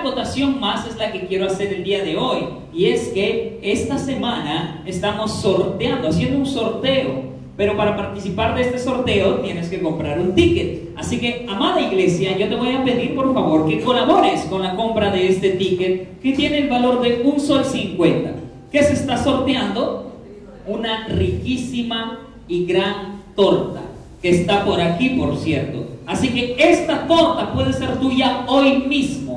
acotación más es la que quiero hacer el día de hoy. Y es que esta semana estamos sorteando, haciendo un sorteo. Pero para participar de este sorteo tienes que comprar un ticket. Así que, amada iglesia, yo te voy a pedir por favor que colabores con la compra de este ticket que tiene el valor de un sol 50. ¿Qué se está sorteando? Una riquísima y gran torta que está por aquí, por cierto. Así que esta torta puede ser tuya hoy mismo.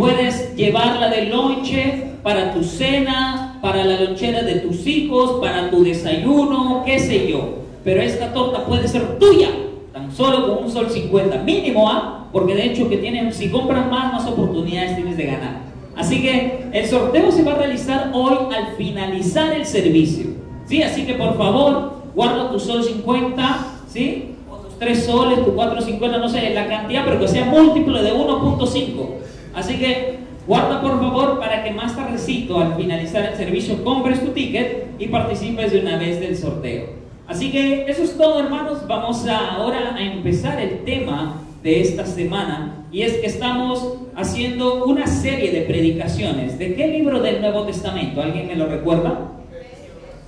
Puedes llevarla de lonche para tu cena, para la lonchera de tus hijos, para tu desayuno, qué sé yo. Pero esta torta puede ser tuya, tan solo con un sol 50 mínimo, ¿ah? Porque de hecho que tienen, si compras más, más oportunidades tienes de ganar. Así que el sorteo se va a realizar hoy al finalizar el servicio. ¿Sí? Así que por favor, guarda tu sol 50, ¿sí? 3 soles, tu 4.50, no sé, la cantidad, pero que sea múltiplo de 1.5. Así que guarda por favor para que más tardecito, al finalizar el servicio, compres tu ticket y participes de una vez del sorteo. Así que eso es todo, hermanos. Vamos ahora a empezar el tema de esta semana y es que estamos haciendo una serie de predicaciones. ¿De qué libro del Nuevo Testamento? ¿Alguien me lo recuerda?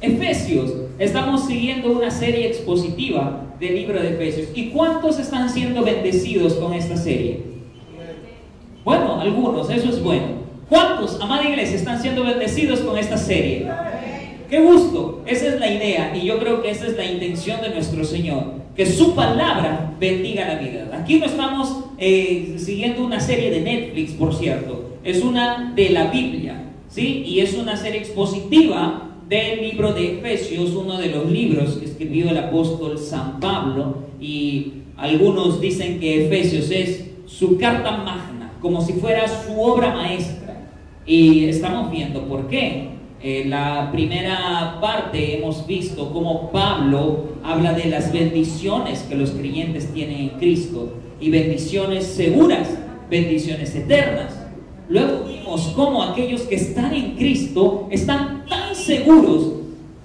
Efesios. Estamos siguiendo una serie expositiva del libro de Efesios. ¿Y cuántos están siendo bendecidos con esta serie? Bueno, algunos, eso es bueno. ¿Cuántos, amada iglesia, están siendo bendecidos con esta serie? Qué gusto, esa es la idea y yo creo que esa es la intención de nuestro Señor, que su palabra bendiga la vida. Aquí no estamos eh, siguiendo una serie de Netflix, por cierto, es una de la Biblia, ¿sí? Y es una serie expositiva del libro de Efesios, uno de los libros que escribió el apóstol San Pablo, y algunos dicen que Efesios es su carta magna, como si fuera su obra maestra. Y estamos viendo por qué. En la primera parte hemos visto cómo Pablo habla de las bendiciones que los creyentes tienen en Cristo y bendiciones seguras, bendiciones eternas. Luego vimos cómo aquellos que están en Cristo están tan seguros,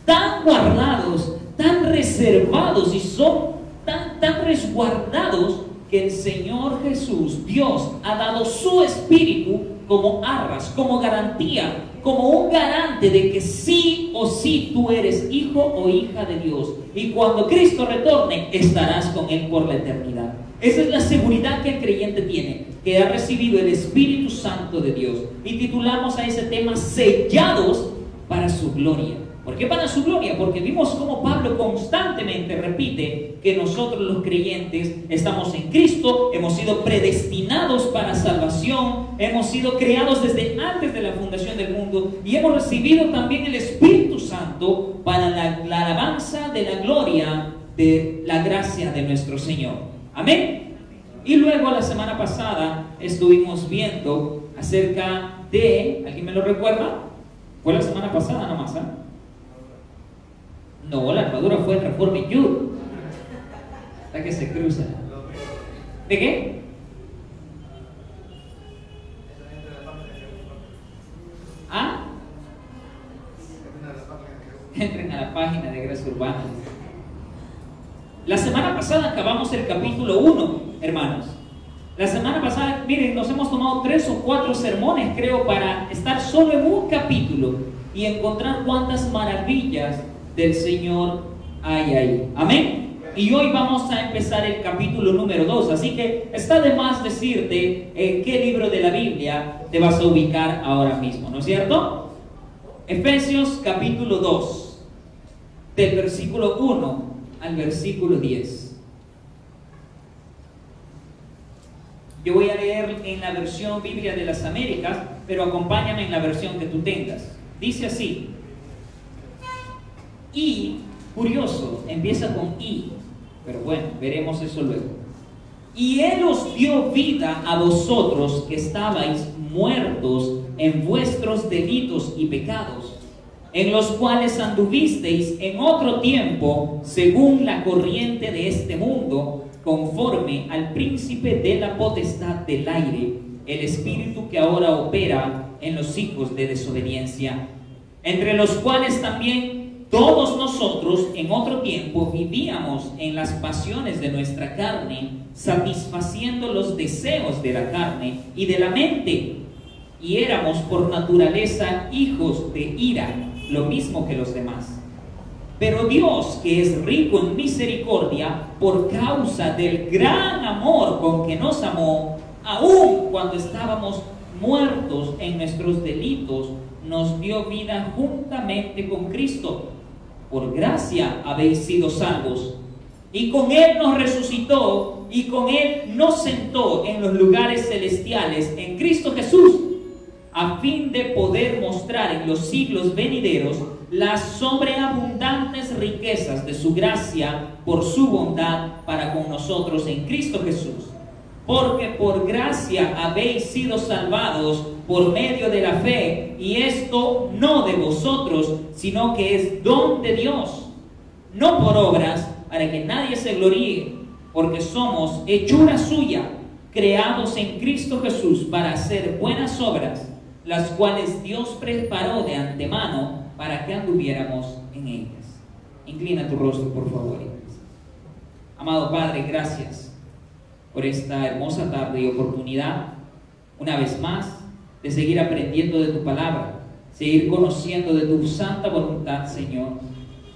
tan guardados, tan reservados y son tan, tan resguardados que el Señor Jesús, Dios, ha dado su espíritu como arras, como garantía, como un garante de que sí o sí tú eres hijo o hija de Dios. Y cuando Cristo retorne, estarás con Él por la eternidad. Esa es la seguridad que el creyente tiene, que ha recibido el Espíritu Santo de Dios. Y titulamos a ese tema sellados para su gloria. ¿Por qué para su gloria? Porque vimos cómo Pablo constantemente repite que nosotros los creyentes estamos en Cristo, hemos sido predestinados para salvación, hemos sido creados desde antes de la fundación del mundo y hemos recibido también el Espíritu Santo para la, la alabanza de la gloria de la gracia de nuestro Señor. Amén. Y luego la semana pasada estuvimos viendo acerca de, ¿alguien me lo recuerda? Fue la semana pasada nomás, ¿ah? No, la armadura fue en Reforma Yud. La que se cruza. ¿De qué? ¿Ah? Entren a la página de Gracia Urbana. La semana pasada acabamos el capítulo 1, hermanos. La semana pasada, miren, nos hemos tomado tres o cuatro sermones, creo, para estar solo en un capítulo y encontrar cuántas maravillas del Señor hay ahí. Amén. Y hoy vamos a empezar el capítulo número 2. Así que está de más decirte en qué libro de la Biblia te vas a ubicar ahora mismo, ¿no es cierto? Efesios capítulo 2, del versículo 1 al versículo 10. Yo voy a leer en la versión Biblia de las Américas, pero acompáñame en la versión que tú tengas. Dice así, y, curioso, empieza con y, pero bueno, veremos eso luego. Y Él os dio vida a vosotros que estabais muertos en vuestros delitos y pecados, en los cuales anduvisteis en otro tiempo según la corriente de este mundo, conforme al príncipe de la potestad del aire, el espíritu que ahora opera en los hijos de desobediencia, entre los cuales también todos nosotros en otro tiempo vivíamos en las pasiones de nuestra carne, satisfaciendo los deseos de la carne y de la mente y éramos por naturaleza hijos de ira, lo mismo que los demás. Pero Dios, que es rico en misericordia, por causa del gran amor con que nos amó, aun cuando estábamos muertos en nuestros delitos, nos dio vida juntamente con Cristo. Por gracia habéis sido salvos. Y con Él nos resucitó y con Él nos sentó en los lugares celestiales en Cristo Jesús, a fin de poder mostrar en los siglos venideros las sobreabundantes riquezas de su gracia por su bondad para con nosotros en Cristo Jesús. Porque por gracia habéis sido salvados por medio de la fe, y esto no de vosotros, sino que es don de Dios, no por obras, para que nadie se gloríe, porque somos hechura suya, creados en Cristo Jesús para hacer buenas obras, las cuales Dios preparó de antemano para que anduviéramos en ellas. Inclina tu rostro, por favor. Amado Padre, gracias por esta hermosa tarde y oportunidad, una vez más, de seguir aprendiendo de tu palabra, seguir conociendo de tu santa voluntad, Señor,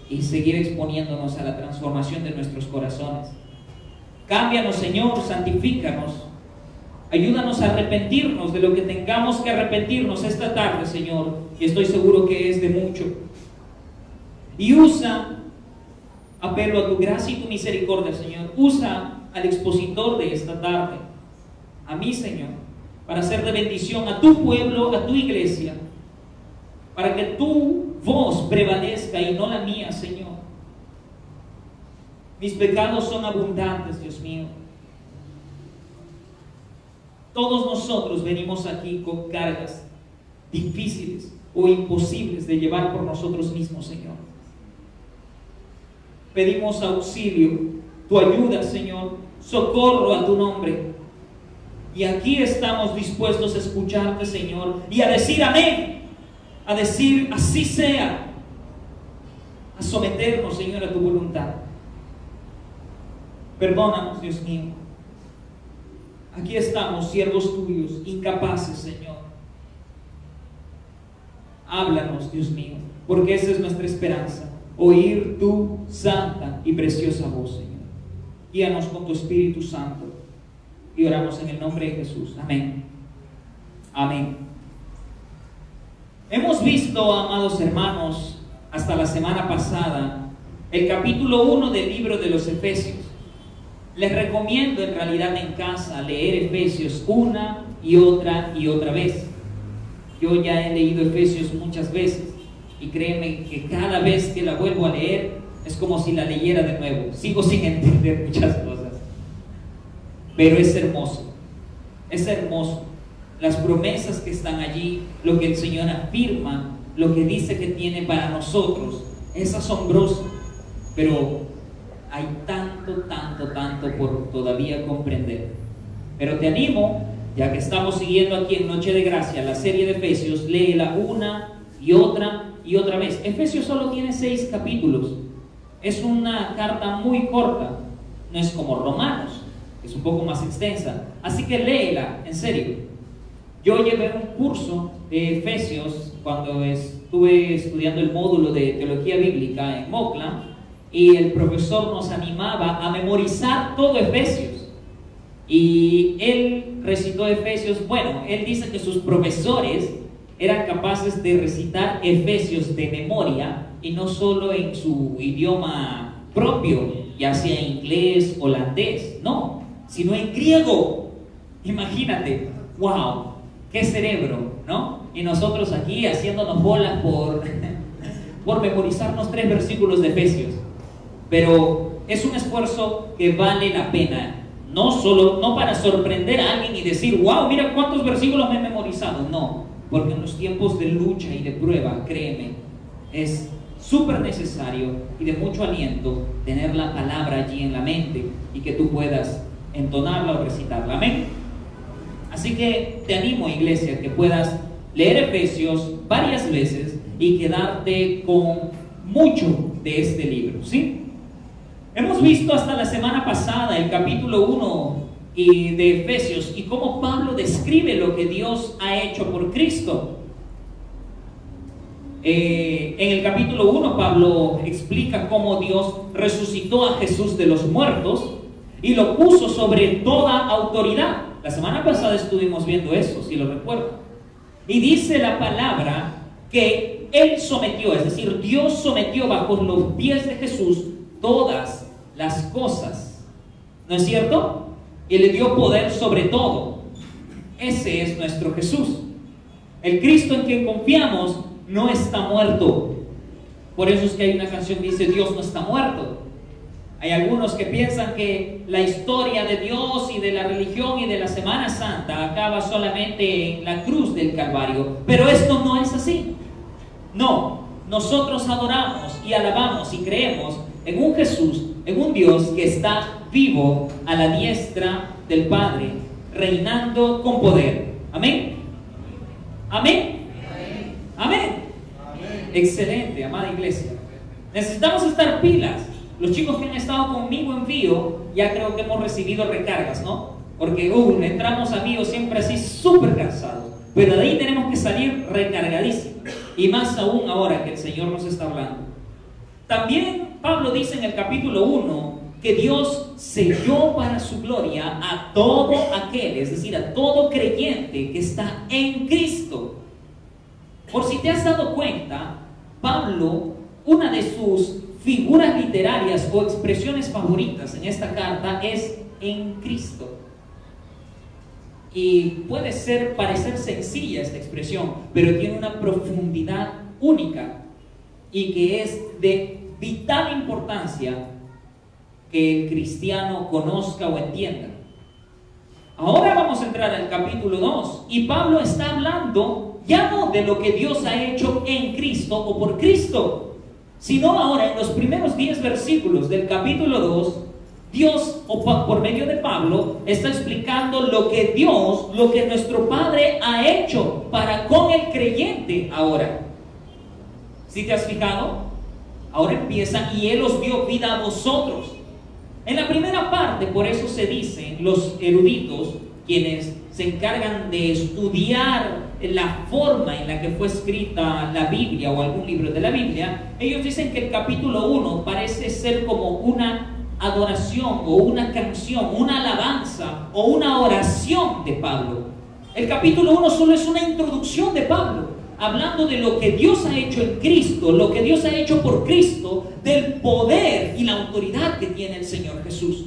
y seguir exponiéndonos a la transformación de nuestros corazones. Cámbianos, Señor, santifícanos. Ayúdanos a arrepentirnos de lo que tengamos que arrepentirnos esta tarde, Señor, y estoy seguro que es de mucho. Y usa, apelo a tu gracia y tu misericordia, Señor, usa al expositor de esta tarde, a mí, Señor, para ser de bendición a tu pueblo, a tu iglesia, para que tu voz prevalezca y no la mía, Señor. Mis pecados son abundantes, Dios mío. Todos nosotros venimos aquí con cargas difíciles o imposibles de llevar por nosotros mismos, Señor. Pedimos auxilio, tu ayuda, Señor, socorro a tu nombre. Y aquí estamos dispuestos a escucharte, Señor, y a decir amén, a decir así sea, a someternos, Señor, a tu voluntad. Perdónanos, Dios mío. Aquí estamos, siervos tuyos, incapaces, Señor. Háblanos, Dios mío, porque esa es nuestra esperanza, oír tu santa y preciosa voz, Señor. Guíanos con tu Espíritu Santo y oramos en el nombre de Jesús. Amén. Amén. Hemos visto, amados hermanos, hasta la semana pasada, el capítulo 1 del libro de los Efesios. Les recomiendo en realidad en casa leer Efesios una y otra y otra vez. Yo ya he leído Efesios muchas veces y créeme que cada vez que la vuelvo a leer es como si la leyera de nuevo. Sigo sin entender muchas cosas. Pero es hermoso. Es hermoso. Las promesas que están allí, lo que el Señor afirma, lo que dice que tiene para nosotros, es asombroso. Pero hay tanto, tanto, tanto por todavía comprender. Pero te animo, ya que estamos siguiendo aquí en Noche de Gracia la serie de Efesios, léela una y otra y otra vez. Efesios solo tiene seis capítulos. Es una carta muy corta, no es como Romanos, es un poco más extensa. Así que léela, en serio. Yo llevé un curso de Efesios cuando estuve estudiando el módulo de teología bíblica en Mocla y el profesor nos animaba a memorizar todo Efesios. Y él recitó Efesios, bueno, él dice que sus profesores eran capaces de recitar Efesios de memoria y no solo en su idioma propio, ya sea inglés, holandés, no, sino en griego. Imagínate, wow, qué cerebro, ¿no? Y nosotros aquí haciéndonos bolas por, por memorizarnos tres versículos de Efesios. Pero es un esfuerzo que vale la pena. No solo, no para sorprender a alguien y decir, wow, mira cuántos versículos me he memorizado. No, porque en los tiempos de lucha y de prueba, créeme, es súper necesario y de mucho aliento tener la palabra allí en la mente y que tú puedas entonarla o recitarla. Amén. Así que te animo, iglesia, que puedas leer Efesios varias veces y quedarte con mucho de este libro, ¿sí? Hemos visto hasta la semana pasada el capítulo 1 y de Efesios y cómo Pablo describe lo que Dios ha hecho por Cristo. Eh, en el capítulo 1 Pablo explica cómo Dios resucitó a Jesús de los muertos y lo puso sobre toda autoridad. La semana pasada estuvimos viendo eso, si lo recuerdan. Y dice la palabra que Él sometió, es decir, Dios sometió bajo los pies de Jesús todas las cosas. ¿No es cierto? Y le dio poder sobre todo. Ese es nuestro Jesús. El Cristo en quien confiamos no está muerto. Por eso es que hay una canción que dice Dios no está muerto. Hay algunos que piensan que la historia de Dios y de la religión y de la Semana Santa acaba solamente en la cruz del Calvario. Pero esto no es así. No, nosotros adoramos y alabamos y creemos en un Jesús, en un Dios que está vivo a la diestra del Padre, reinando con poder. Amén. Amén. Amén. Excelente, amada iglesia. Necesitamos estar pilas. Los chicos que han estado conmigo en Vío, ya creo que hemos recibido recargas, ¿no? Porque uh, entramos a Vío siempre así súper cansados. Pero de ahí tenemos que salir recargadísimos. Y más aún ahora que el Señor nos está hablando. También Pablo dice en el capítulo 1 que Dios selló para su gloria a todo aquel, es decir, a todo creyente que está en Cristo. Por si te has dado cuenta, Pablo, una de sus figuras literarias o expresiones favoritas en esta carta es en Cristo. Y puede ser parecer sencilla esta expresión, pero tiene una profundidad única y que es de vital importancia que el cristiano conozca o entienda. Ahora vamos a entrar al capítulo 2 y Pablo está hablando ya no de lo que Dios ha hecho en Cristo o por Cristo, sino ahora en los primeros 10 versículos del capítulo 2, Dios, o por medio de Pablo, está explicando lo que Dios, lo que nuestro Padre ha hecho para con el creyente ahora. Si te has fijado? Ahora empieza y Él os dio vida a vosotros. En la primera parte, por eso se dicen los eruditos, quienes se encargan de estudiar la forma en la que fue escrita la Biblia o algún libro de la Biblia, ellos dicen que el capítulo 1 parece ser como una adoración o una canción, una alabanza o una oración de Pablo. El capítulo 1 solo es una introducción de Pablo, hablando de lo que Dios ha hecho en Cristo, lo que Dios ha hecho por Cristo, del poder y la autoridad que tiene el Señor Jesús.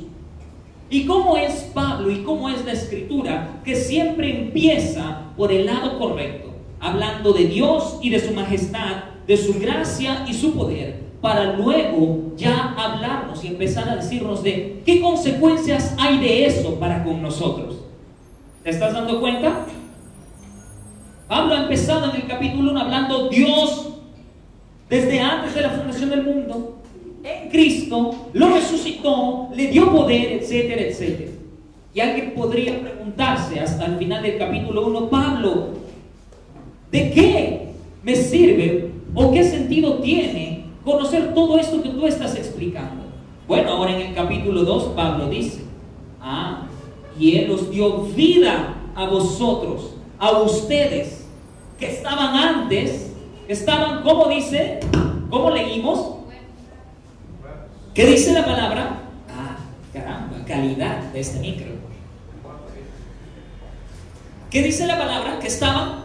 ¿Y cómo es Pablo y cómo es la escritura que siempre empieza por el lado correcto, hablando de Dios y de su majestad, de su gracia y su poder, para luego ya hablarnos y empezar a decirnos de qué consecuencias hay de eso para con nosotros? ¿Te estás dando cuenta? Pablo ha empezado en el capítulo 1 hablando Dios desde antes de la fundación del mundo en Cristo, lo resucitó, le dio poder, etcétera, etcétera. Y alguien podría preguntarse hasta el final del capítulo 1, Pablo, ¿de qué me sirve o qué sentido tiene conocer todo esto que tú estás explicando? Bueno, ahora en el capítulo 2 Pablo dice, ah, y Él os dio vida a vosotros, a ustedes, que estaban antes, estaban, ¿cómo dice? ¿Cómo leímos? ¿Qué dice la palabra? Ah, caramba, calidad de este micro. ¿Qué dice la palabra? Que estaban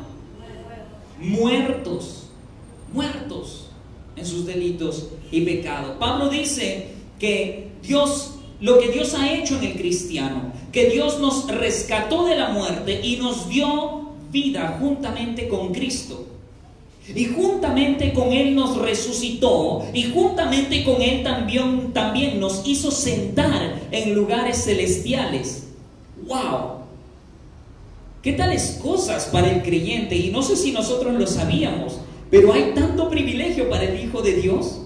muertos, muertos en sus delitos y pecados. Pablo dice que Dios, lo que Dios ha hecho en el cristiano, que Dios nos rescató de la muerte y nos dio vida juntamente con Cristo. Y juntamente con Él nos resucitó y juntamente con Él también, también nos hizo sentar en lugares celestiales. ¡Wow! ¿Qué tales cosas para el creyente? Y no sé si nosotros lo sabíamos, pero hay tanto privilegio para el Hijo de Dios.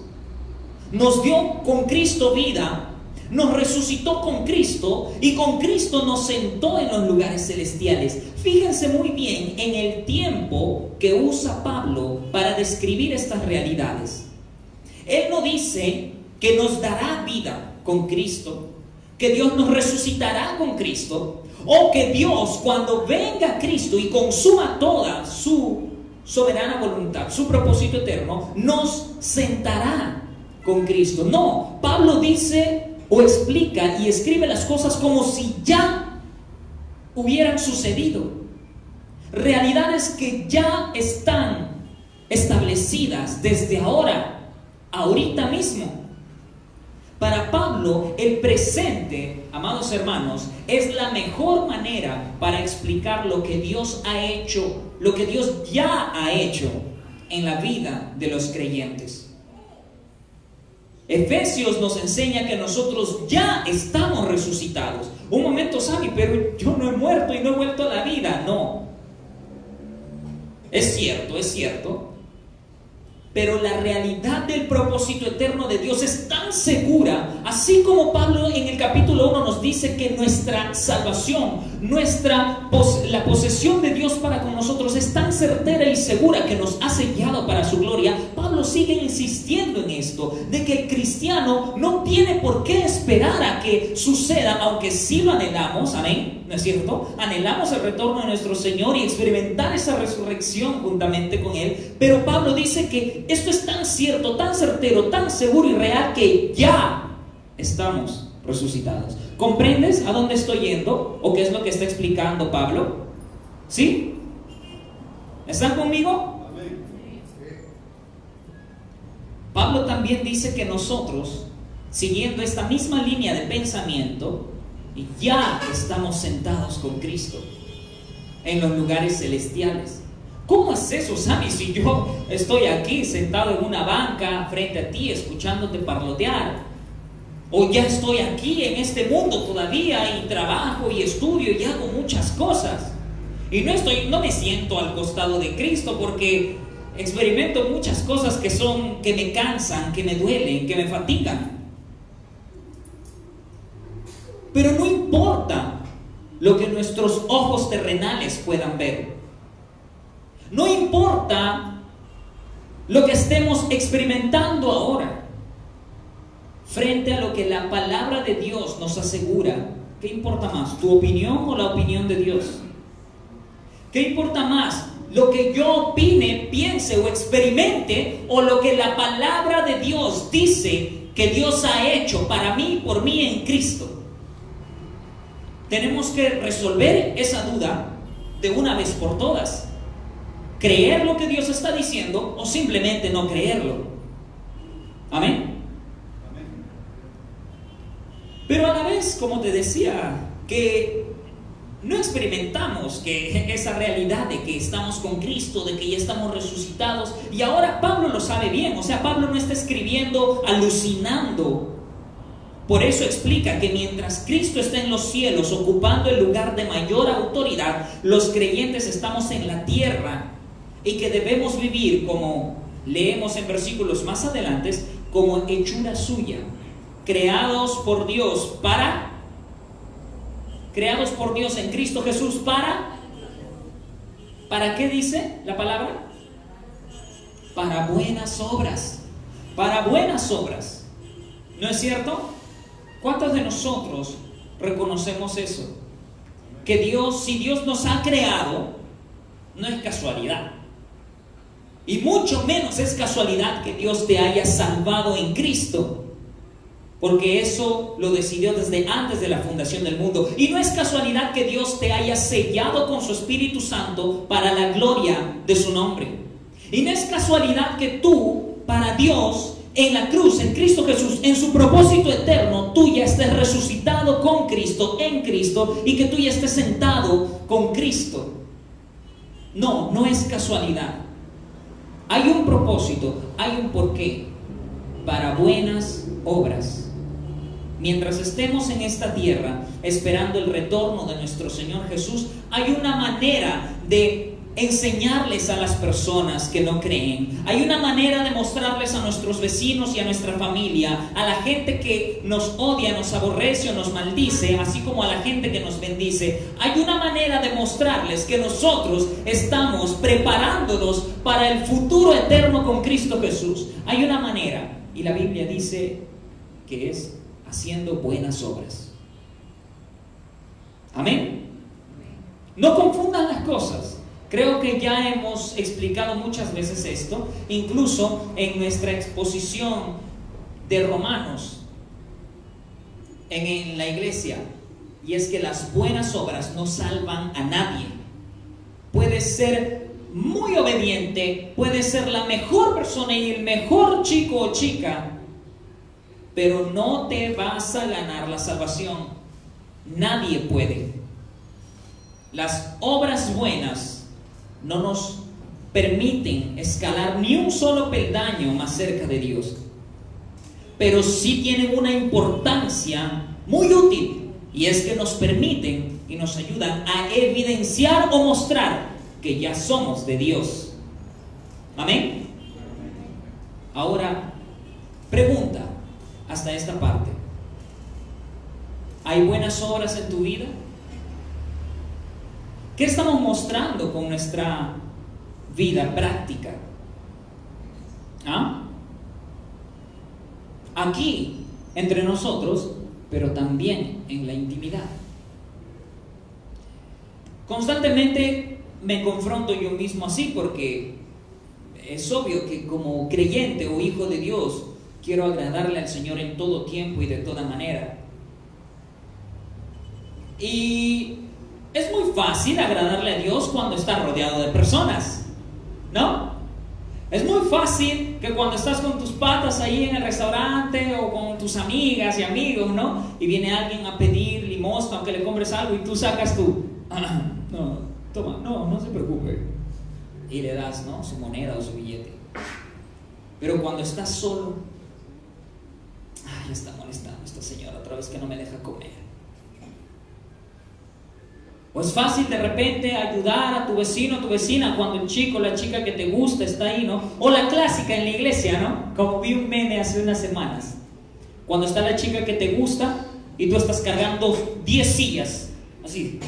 Nos dio con Cristo vida, nos resucitó con Cristo y con Cristo nos sentó en los lugares celestiales. Fíjense muy bien en el tiempo que usa Pablo para describir estas realidades. Él no dice que nos dará vida con Cristo, que Dios nos resucitará con Cristo o que Dios cuando venga Cristo y consuma toda su soberana voluntad, su propósito eterno, nos sentará con Cristo. No, Pablo dice o explica y escribe las cosas como si ya hubieran sucedido. Realidades que ya están establecidas desde ahora, ahorita mismo. Para Pablo, el presente, amados hermanos, es la mejor manera para explicar lo que Dios ha hecho, lo que Dios ya ha hecho en la vida de los creyentes. Efesios nos enseña que nosotros ya estamos resucitados. Un momento, Sammy, pero yo no he muerto y no he vuelto a la vida. No. Es cierto, es cierto. Pero la realidad del propósito eterno de Dios es tan segura, así como Pablo en el capítulo 1 nos dice que nuestra salvación, nuestra la posesión de Dios para con nosotros es tan certera y segura que nos ha sellado para su gloria. Pablo sigue insistiendo en esto, de que el cristiano no tiene por qué esperar a que suceda, aunque sí lo anhelamos, amén, ¿no es cierto? Anhelamos el retorno de nuestro Señor y experimentar esa resurrección juntamente con Él, pero Pablo dice que esto es tan cierto, tan certero, tan seguro y real que ya estamos resucitados. ¿Comprendes a dónde estoy yendo o qué es lo que está explicando Pablo? ¿Sí? ¿Están conmigo? Pablo también dice que nosotros, siguiendo esta misma línea de pensamiento, ya estamos sentados con Cristo en los lugares celestiales. ¿Cómo es eso, Sammy? Si yo estoy aquí sentado en una banca frente a ti escuchándote parlotear, o ya estoy aquí en este mundo todavía y trabajo y estudio y hago muchas cosas. Y no estoy no me siento al costado de Cristo porque experimento muchas cosas que son que me cansan, que me duelen, que me fatigan. Pero no importa lo que nuestros ojos terrenales puedan ver. No importa lo que estemos experimentando ahora, frente a lo que la palabra de Dios nos asegura. ¿Qué importa más, tu opinión o la opinión de Dios? ¿Qué importa más, lo que yo opine, piense o experimente o lo que la palabra de Dios dice que Dios ha hecho para mí, por mí en Cristo? Tenemos que resolver esa duda de una vez por todas creer lo que Dios está diciendo o simplemente no creerlo. Amén. Pero a la vez, como te decía, que no experimentamos que esa realidad de que estamos con Cristo, de que ya estamos resucitados, y ahora Pablo lo sabe bien, o sea, Pablo no está escribiendo alucinando. Por eso explica que mientras Cristo está en los cielos ocupando el lugar de mayor autoridad, los creyentes estamos en la tierra y que debemos vivir como leemos en versículos más adelante, como hechura suya, creados por Dios para, creados por Dios en Cristo Jesús para, ¿para qué dice la palabra? Para buenas obras, para buenas obras. ¿No es cierto? ¿Cuántos de nosotros reconocemos eso? Que Dios, si Dios nos ha creado, no es casualidad. Y mucho menos es casualidad que Dios te haya salvado en Cristo. Porque eso lo decidió desde antes de la fundación del mundo. Y no es casualidad que Dios te haya sellado con su Espíritu Santo para la gloria de su nombre. Y no es casualidad que tú, para Dios, en la cruz, en Cristo Jesús, en su propósito eterno, tú ya estés resucitado con Cristo, en Cristo, y que tú ya estés sentado con Cristo. No, no es casualidad. Hay un propósito, hay un porqué para buenas obras. Mientras estemos en esta tierra esperando el retorno de nuestro Señor Jesús, hay una manera de enseñarles a las personas que no creen. Hay una manera de mostrarles a nuestros vecinos y a nuestra familia, a la gente que nos odia, nos aborrece o nos maldice, así como a la gente que nos bendice. Hay una manera de mostrarles que nosotros estamos preparándonos para el futuro eterno con Cristo Jesús. Hay una manera, y la Biblia dice que es haciendo buenas obras. Amén. No confundan las cosas. Creo que ya hemos explicado muchas veces esto, incluso en nuestra exposición de Romanos en, la iglesia. Y es que las buenas obras no salvan a nadie. Puedes ser muy obediente, puedes ser la mejor persona y el mejor chico o chica, pero no te vas a ganar la salvación. Nadie puede. Las obras buenas no nos permiten escalar ni un solo peldaño más cerca de Dios. Pero sí tienen una importancia muy útil y es que nos permiten y nos ayudan a evidenciar o mostrar que ya somos de Dios. Amén. Ahora, pregunta hasta esta parte. ¿Hay buenas obras en tu vida? ¿Qué estamos mostrando con nuestra vida práctica? ¿Ah? Aquí, entre nosotros, pero también en la intimidad. Constantemente me confronto yo mismo así porque es obvio que como creyente o hijo de Dios quiero agradarle al Señor en todo tiempo y de toda manera. Y es muy fácil agradarle a Dios cuando está rodeado de personas, ¿no? Es muy fácil que cuando estás con tus patas ahí en el restaurante o con tus amigas y amigos, ¿no? Y viene alguien a pedir limosna o que le compres algo y tú sacas tu, no, toma, no, no se preocupe. Y le das, ¿no? Su moneda o su billete. Pero cuando estás solo, ay, está molestando esta señora otra vez que no me deja comer. O es fácil de repente ayudar a tu vecino, a tu vecina, cuando el chico, la chica que te gusta está ahí, ¿no? O la clásica en la iglesia, ¿no? Como vi un meme hace unas semanas. Cuando está la chica que te gusta y tú estás cargando 10 sillas, así.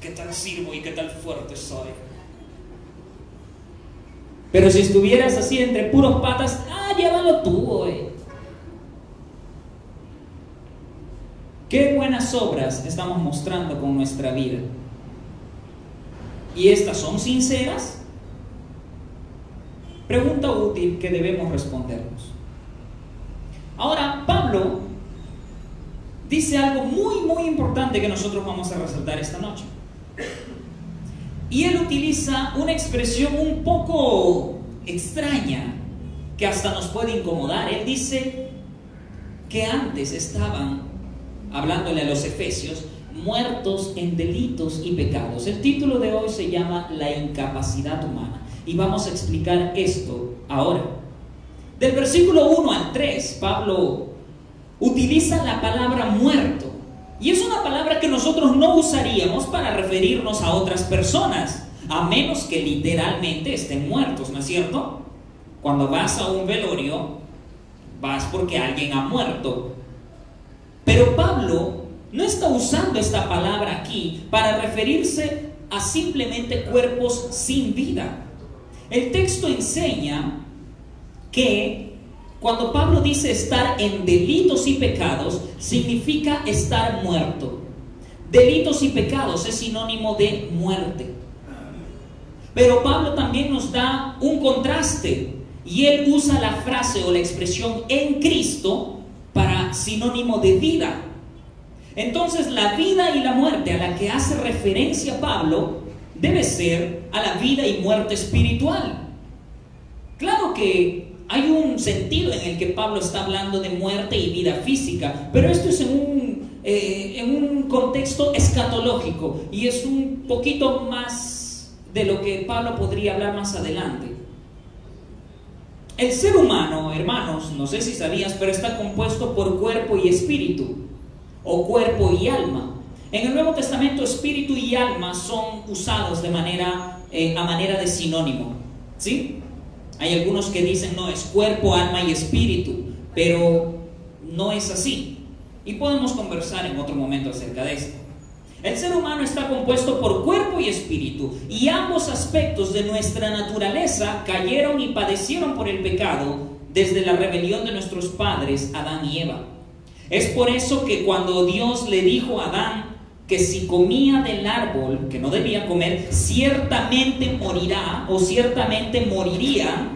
¿Qué tal sirvo y qué tal fuerte soy? Pero si estuvieras así entre puros patas, ah, llévalo tú, güey. ¿Qué buenas obras estamos mostrando con nuestra vida? ¿Y estas son sinceras? Pregunta útil que debemos respondernos. Ahora, Pablo dice algo muy, muy importante que nosotros vamos a resaltar esta noche. Y él utiliza una expresión un poco extraña que hasta nos puede incomodar. Él dice que antes estaban hablándole a los efesios, muertos en delitos y pecados. El título de hoy se llama La incapacidad humana y vamos a explicar esto ahora. Del versículo 1 al 3, Pablo utiliza la palabra muerto y es una palabra que nosotros no usaríamos para referirnos a otras personas, a menos que literalmente estén muertos, ¿no es cierto? Cuando vas a un velorio, vas porque alguien ha muerto, pero Pablo no está usando esta palabra aquí para referirse a simplemente cuerpos sin vida. El texto enseña que cuando Pablo dice estar en delitos y pecados, significa estar muerto. Delitos y pecados es sinónimo de muerte. Pero Pablo también nos da un contraste y él usa la frase o la expresión en Cristo sinónimo de vida. Entonces la vida y la muerte a la que hace referencia Pablo debe ser a la vida y muerte espiritual. Claro que hay un sentido en el que Pablo está hablando de muerte y vida física, pero esto es en un, eh, en un contexto escatológico y es un poquito más de lo que Pablo podría hablar más adelante. El ser humano, hermanos, no sé si sabías, pero está compuesto por cuerpo y espíritu, o cuerpo y alma. En el Nuevo Testamento, espíritu y alma son usados de manera, eh, a manera de sinónimo. ¿Sí? Hay algunos que dicen, no, es cuerpo, alma y espíritu, pero no es así. Y podemos conversar en otro momento acerca de esto. El ser humano está compuesto por cuerpo y espíritu, y ambos aspectos de nuestra naturaleza cayeron y padecieron por el pecado desde la rebelión de nuestros padres, Adán y Eva. Es por eso que cuando Dios le dijo a Adán que si comía del árbol que no debía comer, ciertamente morirá o ciertamente moriría,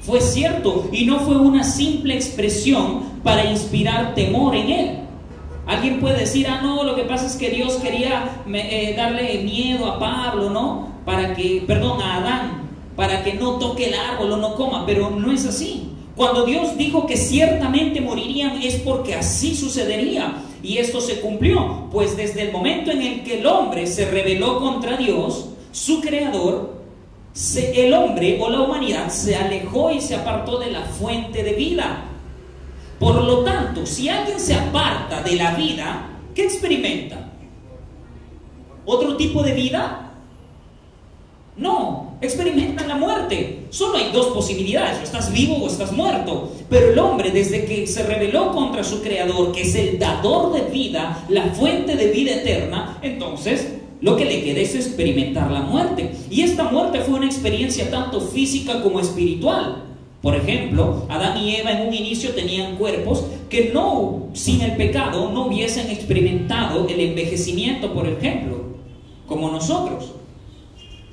fue cierto y no fue una simple expresión para inspirar temor en él. Alguien puede decir, ah, no, lo que pasa es que Dios quería eh, darle miedo a Pablo, ¿no? Para que, perdón, a Adán, para que no toque el árbol o no coma, pero no es así. Cuando Dios dijo que ciertamente morirían es porque así sucedería. Y esto se cumplió, pues desde el momento en el que el hombre se rebeló contra Dios, su creador, el hombre o la humanidad se alejó y se apartó de la fuente de vida. Por lo tanto, si alguien se aparta de la vida, ¿qué experimenta? ¿Otro tipo de vida? No, experimentan la muerte. Solo hay dos posibilidades, estás vivo o estás muerto. Pero el hombre, desde que se rebeló contra su creador, que es el dador de vida, la fuente de vida eterna, entonces lo que le queda es experimentar la muerte. Y esta muerte fue una experiencia tanto física como espiritual. Por ejemplo, Adán y Eva en un inicio tenían cuerpos que no, sin el pecado, no hubiesen experimentado el envejecimiento, por ejemplo, como nosotros.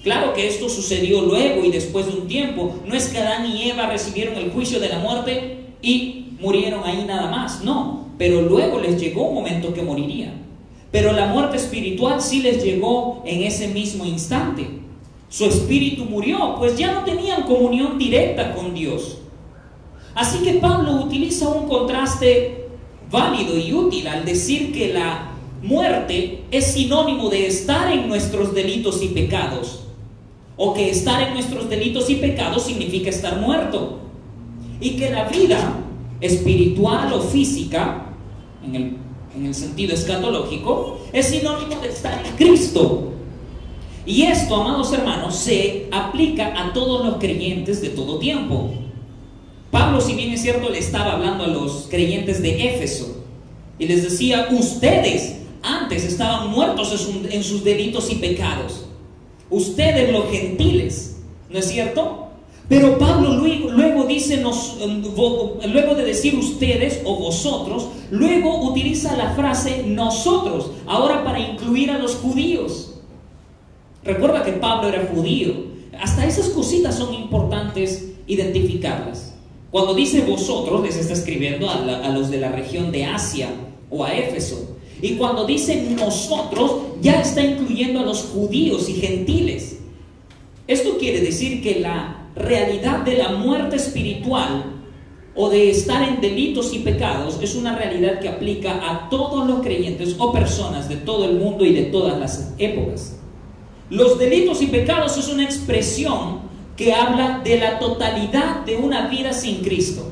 Claro que esto sucedió luego y después de un tiempo. No es que Adán y Eva recibieron el juicio de la muerte y murieron ahí nada más. No, pero luego les llegó un momento que morirían. Pero la muerte espiritual sí les llegó en ese mismo instante. Su espíritu murió, pues ya no tenían comunión directa con Dios. Así que Pablo utiliza un contraste válido y útil al decir que la muerte es sinónimo de estar en nuestros delitos y pecados o que estar en nuestros delitos y pecados significa estar muerto. Y que la vida espiritual o física, en el, en el sentido escatológico, es sinónimo de estar en Cristo. Y esto, amados hermanos, se aplica a todos los creyentes de todo tiempo. Pablo, si bien es cierto, le estaba hablando a los creyentes de Éfeso y les decía, ustedes antes estaban muertos en sus delitos y pecados ustedes los gentiles, ¿no es cierto? Pero Pablo luego, dice, nos, luego de decir ustedes o vosotros, luego utiliza la frase nosotros, ahora para incluir a los judíos. Recuerda que Pablo era judío. Hasta esas cositas son importantes identificarlas. Cuando dice vosotros, les está escribiendo a, a los de la región de Asia o a Éfeso. Y cuando dice nosotros, ya está incluyendo a los judíos y gentiles. Esto quiere decir que la realidad de la muerte espiritual o de estar en delitos y pecados es una realidad que aplica a todos los creyentes o personas de todo el mundo y de todas las épocas. Los delitos y pecados es una expresión que habla de la totalidad de una vida sin Cristo.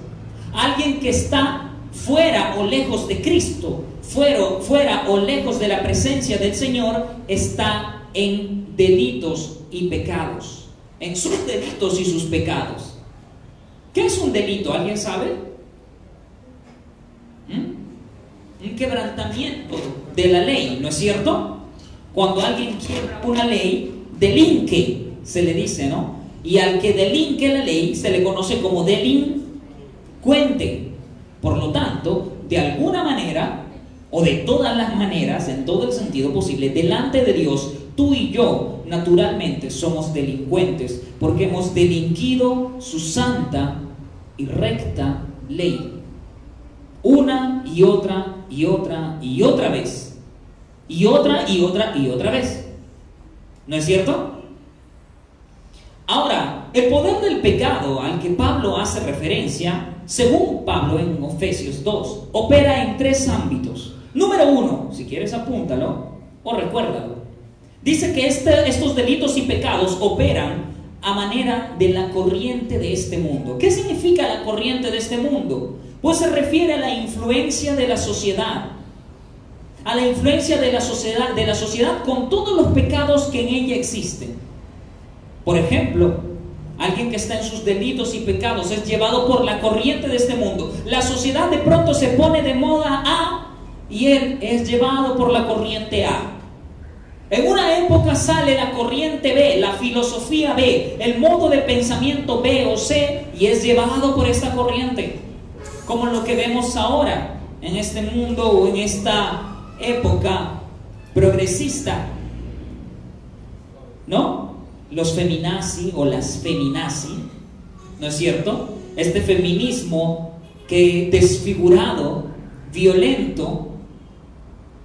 Alguien que está fuera o lejos de Cristo fuera, o lejos de la presencia del Señor, está en delitos y pecados. En sus delitos y sus pecados. ¿Qué es un delito? ¿Alguien sabe? ¿Mm? Un quebrantamiento de la ley, ¿no es cierto? Cuando alguien quiebra una ley, delinque, se le dice, ¿no? Y al que delinque la ley se le conoce como delincuente. Por lo tanto, de alguna manera, o de todas las maneras, en todo el sentido posible, delante de Dios, tú y yo naturalmente somos delincuentes porque hemos delinquido su santa y recta ley. Una y otra y otra y otra vez. Y otra y otra y otra vez. ¿No es cierto? Ahora, el poder del pecado al que Pablo hace referencia, según Pablo en Efesios 2, opera en tres ámbitos. Número uno, si quieres apúntalo o recuérdalo. Dice que este, estos delitos y pecados operan a manera de la corriente de este mundo. ¿Qué significa la corriente de este mundo? Pues se refiere a la influencia de la sociedad, a la influencia de la sociedad, de la sociedad con todos los pecados que en ella existen. Por ejemplo, alguien que está en sus delitos y pecados es llevado por la corriente de este mundo. La sociedad de pronto se pone de moda a y él es llevado por la corriente A. En una época sale la corriente B, la filosofía B, el modo de pensamiento B o C y es llevado por esta corriente, como lo que vemos ahora en este mundo o en esta época progresista. ¿No? Los feminazi o las feminazi, ¿no es cierto? Este feminismo que desfigurado, violento,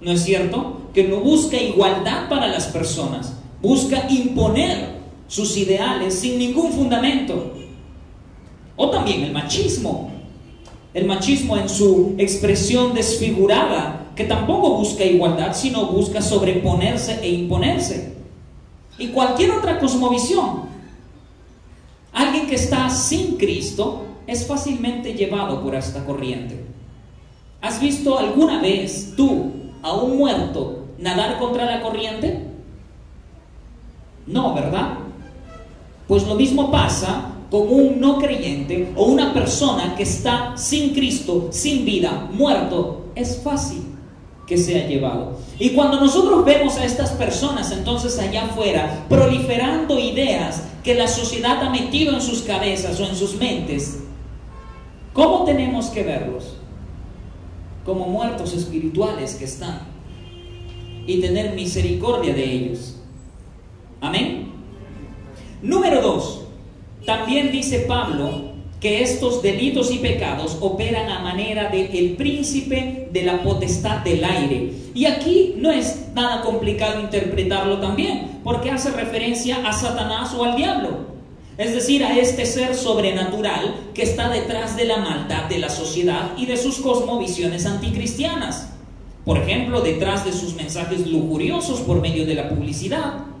¿no es cierto? Que no busca igualdad para las personas, busca imponer sus ideales sin ningún fundamento. O también el machismo, el machismo en su expresión desfigurada, que tampoco busca igualdad, sino busca sobreponerse e imponerse. Y cualquier otra cosmovisión. Alguien que está sin Cristo es fácilmente llevado por esta corriente. ¿Has visto alguna vez tú a un muerto nadar contra la corriente? No, ¿verdad? Pues lo mismo pasa con un no creyente o una persona que está sin Cristo, sin vida, muerto. Es fácil que sea llevado. Y cuando nosotros vemos a estas personas entonces allá afuera proliferando ideas que la sociedad ha metido en sus cabezas o en sus mentes, ¿cómo tenemos que verlos? Como muertos espirituales que están y tener misericordia de ellos. Amén. Número dos, también dice Pablo que estos delitos y pecados operan a manera del el príncipe de la potestad del aire. Y aquí no es nada complicado interpretarlo también, porque hace referencia a Satanás o al diablo. Es decir, a este ser sobrenatural que está detrás de la maldad de la sociedad y de sus cosmovisiones anticristianas. Por ejemplo, detrás de sus mensajes lujuriosos por medio de la publicidad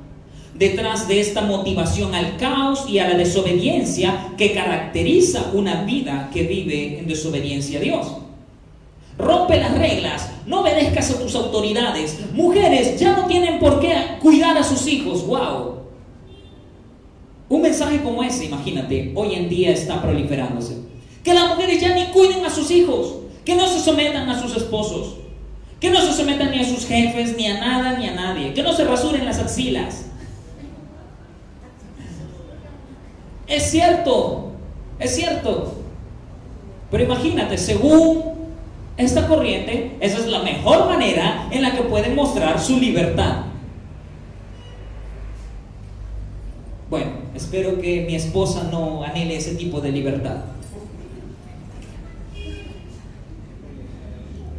detrás de esta motivación al caos y a la desobediencia que caracteriza una vida que vive en desobediencia a Dios. Rompe las reglas, no obedezcas a tus autoridades. Mujeres ya no tienen por qué cuidar a sus hijos. ¡Wow! Un mensaje como ese, imagínate, hoy en día está proliferándose. Que las mujeres ya ni cuiden a sus hijos, que no se sometan a sus esposos, que no se sometan ni a sus jefes, ni a nada, ni a nadie, que no se rasuren las axilas, Es cierto, es cierto. Pero imagínate, según esta corriente, esa es la mejor manera en la que pueden mostrar su libertad. Bueno, espero que mi esposa no anhele ese tipo de libertad.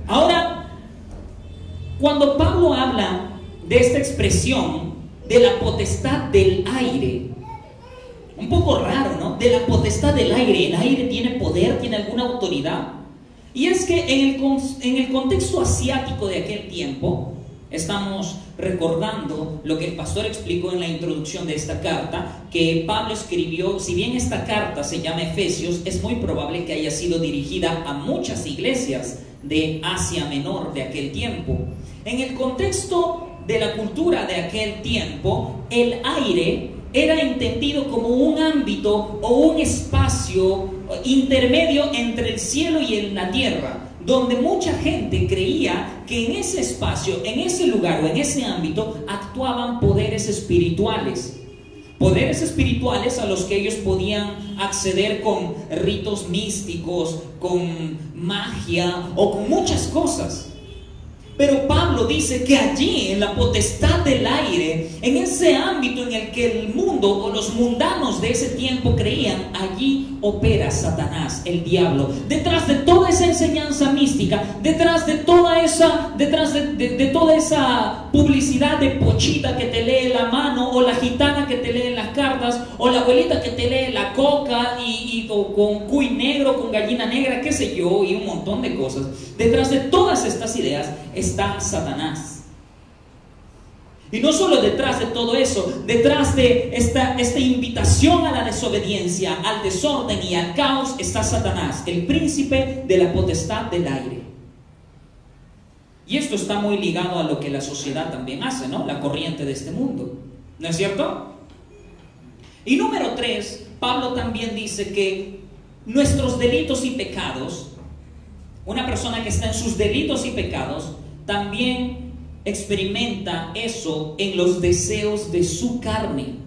Ahora, cuando Pablo habla de esta expresión de la potestad del aire, un poco raro, ¿no? De la potestad del aire. El aire tiene poder, tiene alguna autoridad. Y es que en el, en el contexto asiático de aquel tiempo, estamos recordando lo que el pastor explicó en la introducción de esta carta, que Pablo escribió, si bien esta carta se llama Efesios, es muy probable que haya sido dirigida a muchas iglesias de Asia Menor de aquel tiempo. En el contexto de la cultura de aquel tiempo, el aire era entendido como un ámbito o un espacio intermedio entre el cielo y la tierra, donde mucha gente creía que en ese espacio, en ese lugar o en ese ámbito actuaban poderes espirituales. Poderes espirituales a los que ellos podían acceder con ritos místicos, con magia o con muchas cosas. Pero Pablo dice que allí, en la potestad del aire, en ese ámbito en el que el mundo o los mundanos de ese tiempo creían, allí opera Satanás, el diablo. Detrás de toda esa enseñanza mística, detrás de toda esa, detrás de, toda esa publicidad de pochita que te lee la mano, o la gitana que te lee las cartas, o la abuelita que te lee la coca y, con cuy negro, con gallina negra, qué sé yo, y un montón de cosas. Detrás de todas estas ideas está Satanás. Y no solo detrás de todo eso, detrás de esta, esta invitación a la desobediencia, al desorden y al caos está Satanás, el príncipe de la potestad del aire. Y esto está muy ligado a lo que la sociedad también hace, ¿no? La corriente de este mundo. ¿No es cierto? Y número tres, Pablo también dice que nuestros delitos y pecados, una persona que está en sus delitos y pecados, también experimenta eso en los deseos de su carne.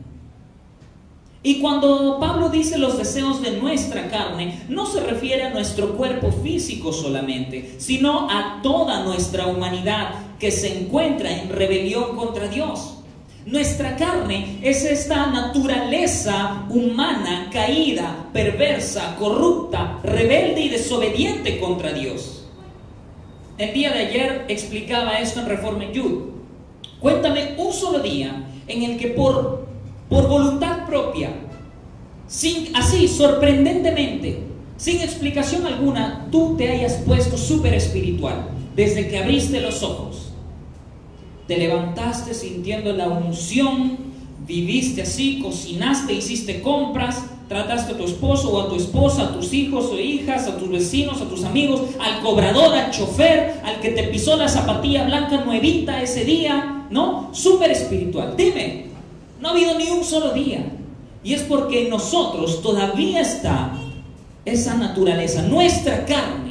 Y cuando Pablo dice los deseos de nuestra carne, no se refiere a nuestro cuerpo físico solamente, sino a toda nuestra humanidad que se encuentra en rebelión contra Dios. Nuestra carne es esta naturaleza humana caída, perversa, corrupta, rebelde y desobediente contra Dios. El día de ayer explicaba esto en Reforma Yud. Cuéntame un solo día en el que por por voluntad propia, así, sorprendentemente, sin explicación alguna, tú te hayas puesto súper espiritual desde que abriste los ojos. Te levantaste sintiendo la unción, viviste así, cocinaste, hiciste compras, trataste a tu esposo o a tu esposa, a tus hijos o hijas, a tus vecinos, a tus amigos, al cobrador, al chofer, al que te pisó la zapatilla blanca nuevita ese día, ¿no? Súper espiritual. Dime, no ha habido ni un solo día. Y es porque en nosotros todavía está esa naturaleza, nuestra carne.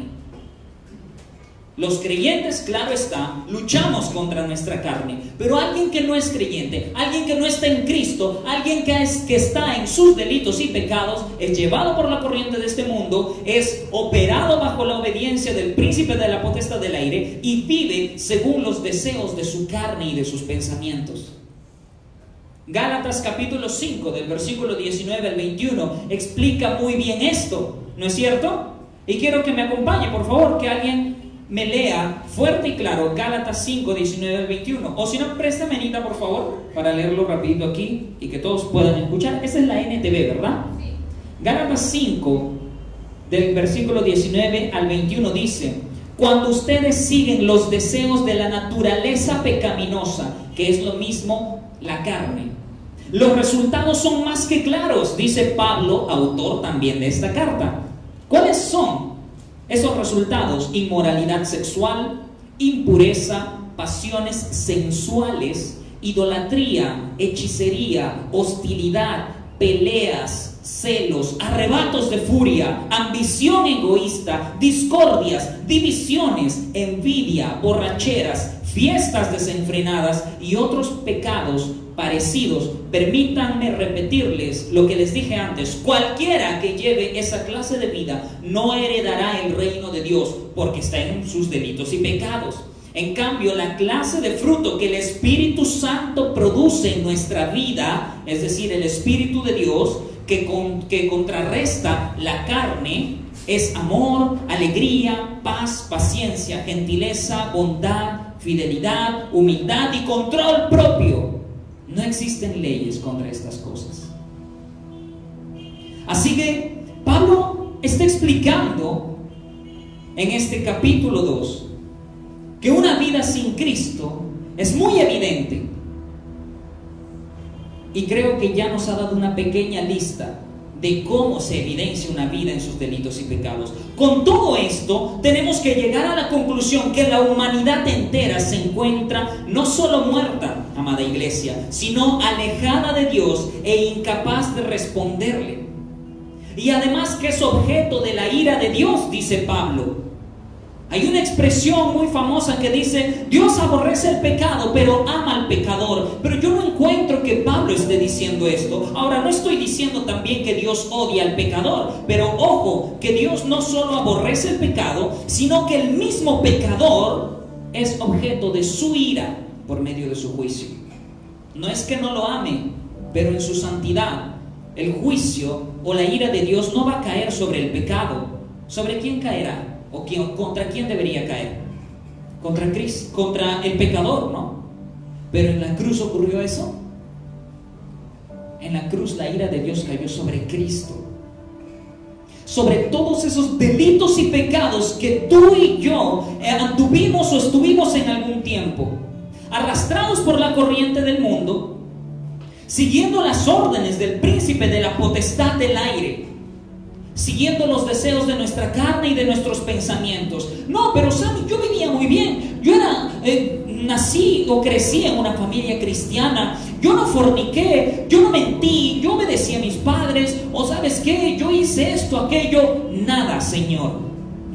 Los creyentes, claro está, luchamos contra nuestra carne, pero alguien que no es creyente, alguien que no está en Cristo, alguien que, es, que está en sus delitos y pecados, es llevado por la corriente de este mundo, es operado bajo la obediencia del príncipe de la potestad del aire y vive según los deseos de su carne y de sus pensamientos. Gálatas capítulo 5 del versículo 19 al 21 explica muy bien esto, ¿no es cierto? Y quiero que me acompañe, por favor, que alguien me lea fuerte y claro Gálatas 5, 19 al 21. O si no, préstame Anita, por favor, para leerlo rapidito aquí y que todos puedan escuchar. Esa es la NTV, ¿verdad? Gálatas 5 del versículo 19 al 21 dice, cuando ustedes siguen los deseos de la naturaleza pecaminosa, que es lo mismo la carne, los resultados son más que claros, dice Pablo, autor también de esta carta. ¿Cuáles son esos resultados? Inmoralidad sexual, impureza, pasiones sensuales, idolatría, hechicería, hostilidad, peleas, celos, arrebatos de furia, ambición egoísta, discordias, divisiones, envidia, borracheras, fiestas desenfrenadas y otros pecados parecidos, permítanme repetirles lo que les dije antes, cualquiera que lleve esa clase de vida no heredará el reino de Dios porque está en sus delitos y pecados. En cambio, la clase de fruto que el Espíritu Santo produce en nuestra vida, es decir, el Espíritu de Dios, que, que contrarresta la carne, es amor, alegría, paz, paciencia, gentileza, bondad, fidelidad, humildad y control propio. No existen leyes contra estas cosas. Así que Pablo está explicando en este capítulo 2 que una vida sin Cristo es muy evidente. Y creo que ya nos ha dado una pequeña lista de cómo se evidencia una vida en sus delitos y pecados. Con todo esto, tenemos que llegar a la conclusión que la humanidad entera se encuentra no solo muerta, amada iglesia, sino alejada de Dios e incapaz de responderle. Y además que es objeto de la ira de Dios, dice Pablo. Hay una expresión muy famosa que dice, Dios aborrece el pecado, pero ama al pecador. Pero yo no encuentro que Pablo esté diciendo esto. Ahora, no estoy diciendo también que Dios odia al pecador, pero ojo, que Dios no solo aborrece el pecado, sino que el mismo pecador es objeto de su ira por medio de su juicio. No es que no lo ame, pero en su santidad, el juicio o la ira de Dios no va a caer sobre el pecado. ¿Sobre quién caerá? ¿O contra quién debería caer? Contra Cristo, contra el pecador, ¿no? Pero en la cruz ocurrió eso. En la cruz la ira de Dios cayó sobre Cristo. Sobre todos esos delitos y pecados que tú y yo eh, anduvimos o estuvimos en algún tiempo, arrastrados por la corriente del mundo, siguiendo las órdenes del príncipe de la potestad del aire, siguiendo los deseos de nuestra carne y de nuestros pensamientos. No, pero Sammy, yo vivía muy bien. Yo era, eh, nací o crecí en una familia cristiana. Yo no forniqué, yo no mentí, yo obedecí a mis padres. O sabes qué, yo hice esto, aquello. Nada, Señor,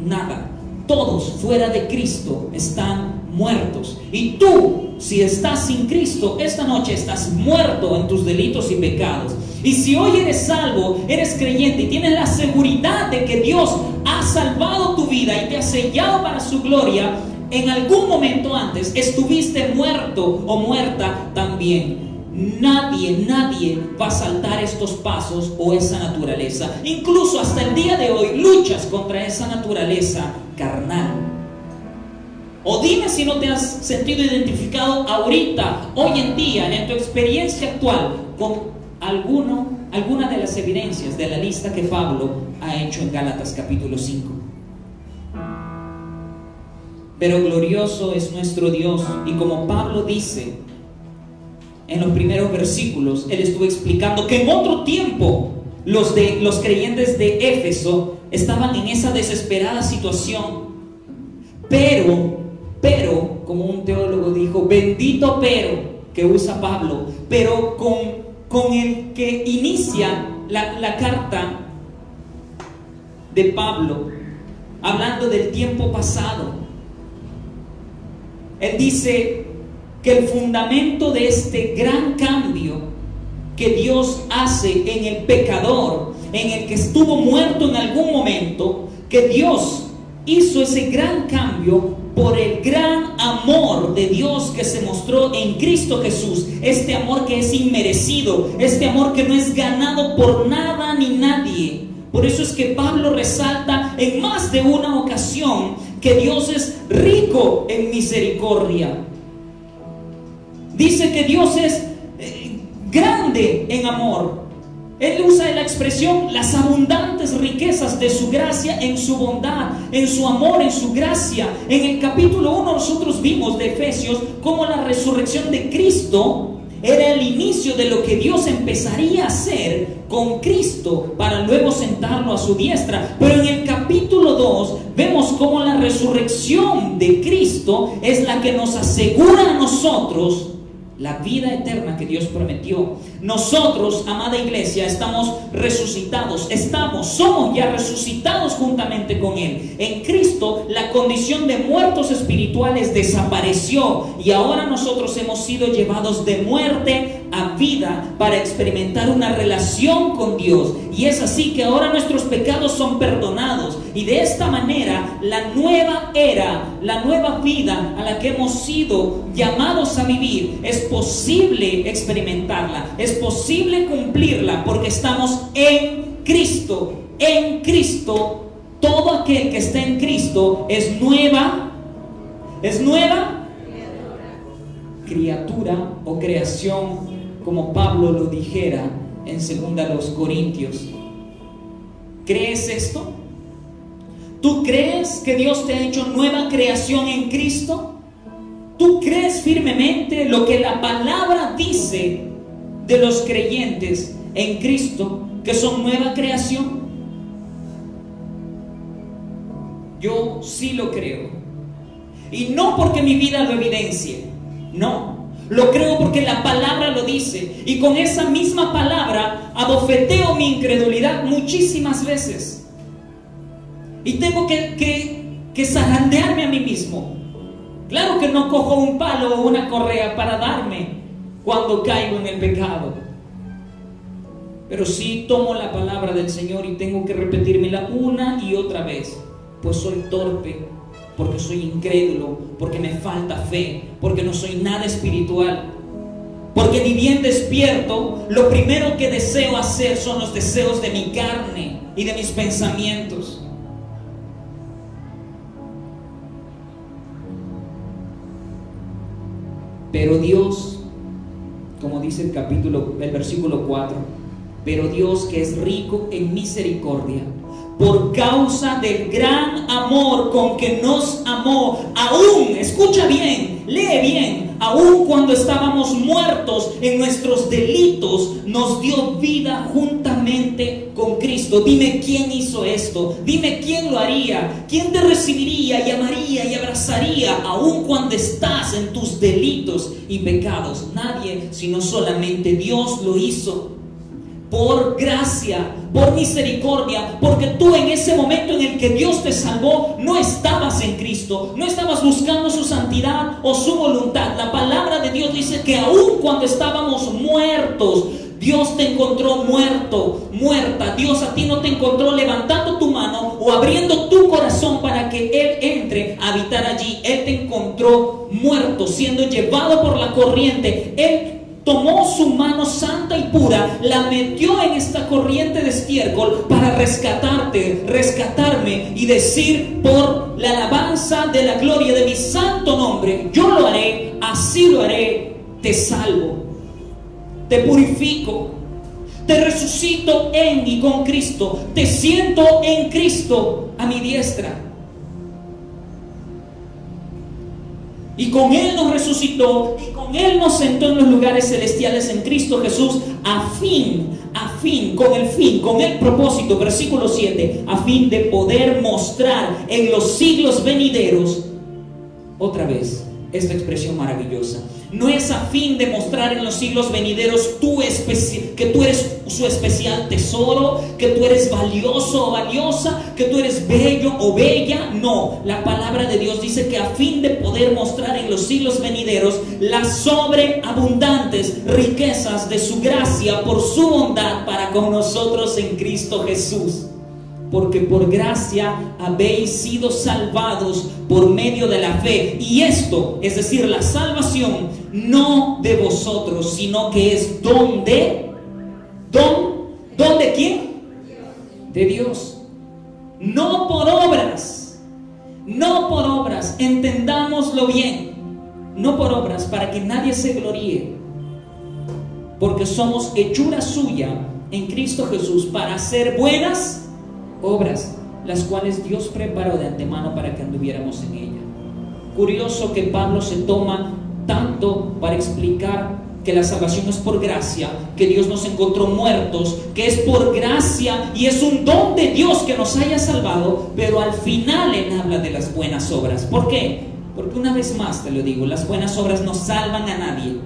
nada. Todos fuera de Cristo están muertos. Y tú si estás sin Cristo, esta noche estás muerto en tus delitos y pecados. Y si hoy eres salvo, eres creyente y tienes la seguridad de que Dios ha salvado tu vida y te ha sellado para su gloria, en algún momento antes estuviste muerto o muerta también. Nadie, nadie va a saltar estos pasos o esa naturaleza. Incluso hasta el día de hoy luchas contra esa naturaleza carnal. O dime si no te has sentido identificado ahorita, hoy en día, en tu experiencia actual, con alguno, alguna de las evidencias de la lista que Pablo ha hecho en Gálatas capítulo 5. Pero glorioso es nuestro Dios y como Pablo dice, en los primeros versículos, él estuvo explicando que en otro tiempo los, de, los creyentes de Éfeso estaban en esa desesperada situación. Pero, pero, como un teólogo dijo, bendito pero, que usa Pablo, pero con, con el que inicia la, carta de Pablo, hablando del tiempo pasado. Él dice, que el fundamento de este gran cambio que Dios hace en el pecador, en el que estuvo muerto en algún momento, que Dios hizo ese gran cambio por el gran amor de Dios que se mostró en Cristo Jesús, este amor que es inmerecido, este amor que no es ganado por nada ni nadie. Por eso es que Pablo resalta en más de una ocasión que Dios es rico en misericordia. Dice que Dios es eh, grande en amor. Él usa la expresión las abundantes riquezas de su gracia en su bondad, en su amor, en su gracia. En el capítulo 1 nosotros vimos de Efesios cómo la resurrección de Cristo era el inicio de lo que Dios empezaría a hacer con Cristo para luego sentarlo a su diestra. Pero en el capítulo 2 vemos cómo la resurrección de Cristo es la que nos asegura a nosotros la vida eterna que Dios prometió. Nosotros, amada iglesia, estamos resucitados, estamos, somos ya resucitados juntamente con Él. En Cristo la condición de muertos espirituales desapareció y ahora nosotros hemos sido llevados de muerte a vida para experimentar una relación con Dios. Y es así que ahora nuestros pecados son perdonados. Y de esta manera la nueva era, la nueva vida a la que hemos sido llamados a vivir, es posible experimentarla, es posible cumplirla porque estamos en Cristo. En Cristo, todo aquel que está en Cristo es nueva, es nueva criatura o creación como Pablo lo dijera en 2 los Corintios. ¿Crees esto? ¿Tú crees que Dios te ha hecho nueva creación en Cristo? ¿Tú crees firmemente lo que la palabra dice de los creyentes en Cristo, que son nueva creación? Yo sí lo creo. Y no porque mi vida lo evidencie, no, lo creo porque la palabra lo dice. Y con esa misma palabra abofeteo mi incredulidad muchísimas veces. Y tengo que, que, que zarandearme a mí mismo. Claro que no cojo un palo o una correa para darme cuando caigo en el pecado. Pero sí tomo la palabra del Señor y tengo que repetírmela una y otra vez. Pues soy torpe, porque soy incrédulo, porque me falta fe, porque no soy nada espiritual. Porque ni bien despierto, lo primero que deseo hacer son los deseos de mi carne y de mis pensamientos. Pero Dios, como dice el capítulo, el versículo 4, pero Dios que es rico en misericordia, por causa del gran amor con que nos amó, aún, escucha bien, lee bien, aún cuando estábamos muertos en nuestros delitos, nos dio vida juntamente con Cristo. Dime quién hizo esto, dime quién lo haría, quién te recibiría y amaría y abrazaría, aún cuando estás en tus delitos y pecados. Nadie, sino solamente Dios lo hizo. Por gracia, por misericordia, porque tú en ese momento en el que Dios te salvó, no estabas en Cristo, no estabas buscando su santidad o su voluntad. La palabra de Dios dice que aun cuando estábamos muertos, Dios te encontró muerto, muerta. Dios a ti no te encontró levantando tu mano o abriendo tu corazón para que Él entre a habitar allí. Él te encontró muerto, siendo llevado por la corriente. Él tomó su mano santa y pura, la metió en esta corriente de estiércol para rescatarte, rescatarme y decir por la alabanza de la gloria de mi santo nombre, yo lo haré, así lo haré, te salvo, te purifico, te resucito en y con Cristo, te siento en Cristo a mi diestra. Y con Él nos resucitó y con Él nos sentó en los lugares celestiales en Cristo Jesús a fin, a fin, con el fin, con el propósito, versículo 7, a fin de poder mostrar en los siglos venideros, otra vez, esta expresión maravillosa, no es a fin de mostrar en los siglos venideros tu que tú eres su especial tesoro, que tú eres valioso o valiosa, que tú eres bello o bella. No, la palabra de Dios dice que a fin de poder mostrar en los siglos venideros las sobreabundantes riquezas de su gracia por su bondad para con nosotros en Cristo Jesús porque por gracia habéis sido salvados por medio de la fe. Y esto, es decir, la salvación, no de vosotros, sino que es don de, don, don de quién? De Dios. No por obras, no por obras, entendámoslo bien, no por obras, para que nadie se gloríe, porque somos hechura suya en Cristo Jesús para hacer buenas obras, las cuales Dios preparó de antemano para que anduviéramos en ella. Curioso que Pablo se toma tanto para explicar que la salvación es por gracia, que Dios nos encontró muertos, que es por gracia y es un don de Dios que nos haya salvado, pero al final él habla de las buenas obras. ¿Por qué? Porque una vez más te lo digo, las buenas obras no salvan a nadie,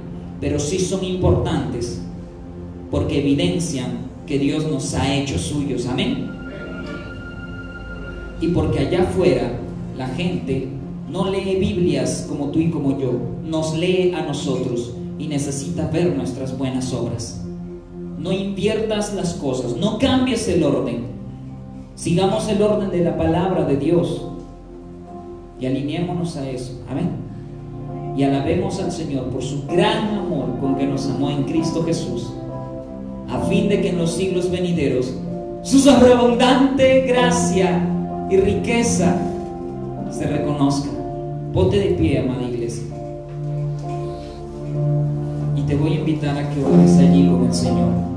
pero sí son importantes porque evidencian que Dios nos ha hecho suyos. Amén y porque allá afuera la gente no lee Biblias como tú y como yo, nos lee a nosotros y necesita ver nuestras buenas obras. No inviertas las cosas, no cambies el orden. Sigamos el orden de la palabra de Dios y alineémonos a eso. Amén. Y alabemos al Señor por su gran amor con que nos amó en Cristo Jesús, a fin de que en los siglos venideros su sobreabundante gracia y riqueza se reconozca. Ponte de pie, amada iglesia. Y te voy a invitar a que ores allí con el Señor.